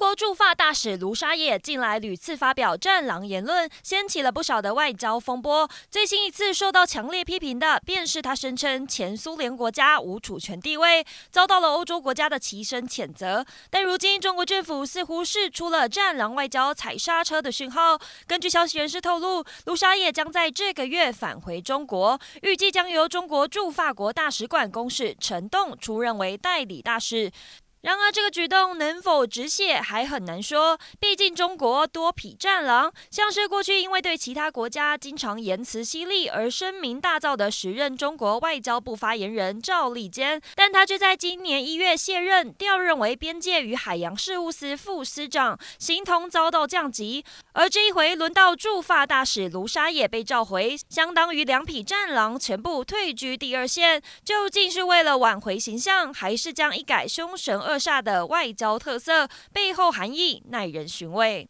国驻法大使卢沙野近来屡次发表“战狼”言论，掀起了不少的外交风波。最新一次受到强烈批评的，便是他声称前苏联国家无主权地位，遭到了欧洲国家的齐声谴责。但如今，中国政府似乎释出了“战狼”外交踩刹车的讯号。根据消息人士透露，卢沙野将在这个月返回中国，预计将由中国驻法国大使馆公使陈栋出任为代理大使。然而，这个举动能否止血还很难说。毕竟，中国多匹战狼，像是过去因为对其他国家经常言辞犀利而声名大噪的时任中国外交部发言人赵立坚，但他却在今年一月卸任，调任为边界与海洋事务司副司长，形同遭到降级。而这一回，轮到驻法大使卢沙也被召回，相当于两匹战狼全部退居第二线。究竟是为了挽回形象，还是将一改凶神煞的外交特色，背后含义耐人寻味。